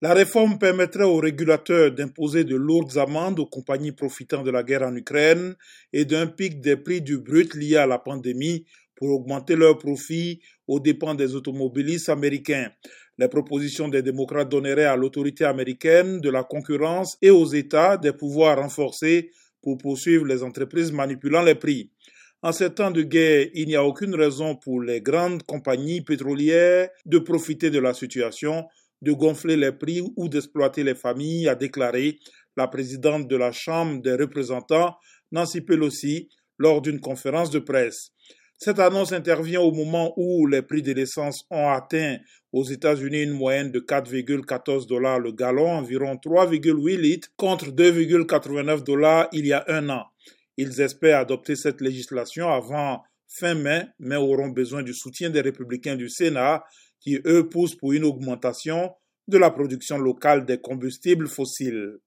La réforme permettrait aux régulateurs d'imposer de lourdes amendes aux compagnies profitant de la guerre en Ukraine et d'un pic des prix du brut lié à la pandémie pour augmenter leurs profits aux dépens des automobilistes américains. Les propositions des démocrates donneraient à l'autorité américaine de la concurrence et aux États des pouvoirs renforcés pour poursuivre les entreprises manipulant les prix. En ces temps de guerre, il n'y a aucune raison pour les grandes compagnies pétrolières de profiter de la situation, de gonfler les prix ou d'exploiter les familles, a déclaré la présidente de la Chambre des représentants, Nancy Pelosi, lors d'une conférence de presse. Cette annonce intervient au moment où les prix de l'essence ont atteint aux États-Unis une moyenne de 4,14 dollars le gallon, environ 3,8 litres, contre 2,89 dollars il y a un an. Ils espèrent adopter cette législation avant fin mai, mais auront besoin du soutien des républicains du Sénat qui, eux, poussent pour une augmentation de la production locale des combustibles fossiles.